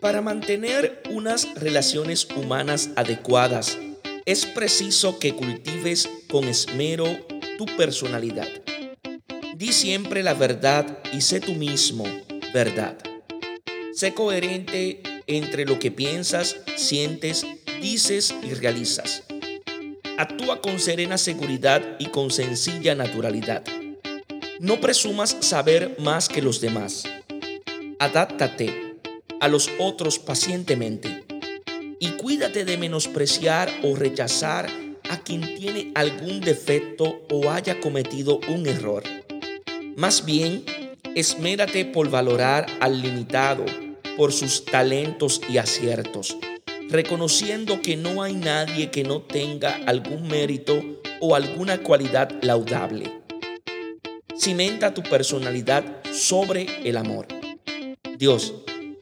Para mantener unas relaciones humanas adecuadas, es preciso que cultives con esmero tu personalidad. Di siempre la verdad y sé tú mismo verdad. Sé coherente entre lo que piensas, sientes, dices y realizas. Actúa con serena seguridad y con sencilla naturalidad. No presumas saber más que los demás. Adáptate a los otros pacientemente y cuídate de menospreciar o rechazar a quien tiene algún defecto o haya cometido un error. Más bien, esmérate por valorar al limitado por sus talentos y aciertos, reconociendo que no hay nadie que no tenga algún mérito o alguna cualidad laudable. Cimenta tu personalidad sobre el amor. Dios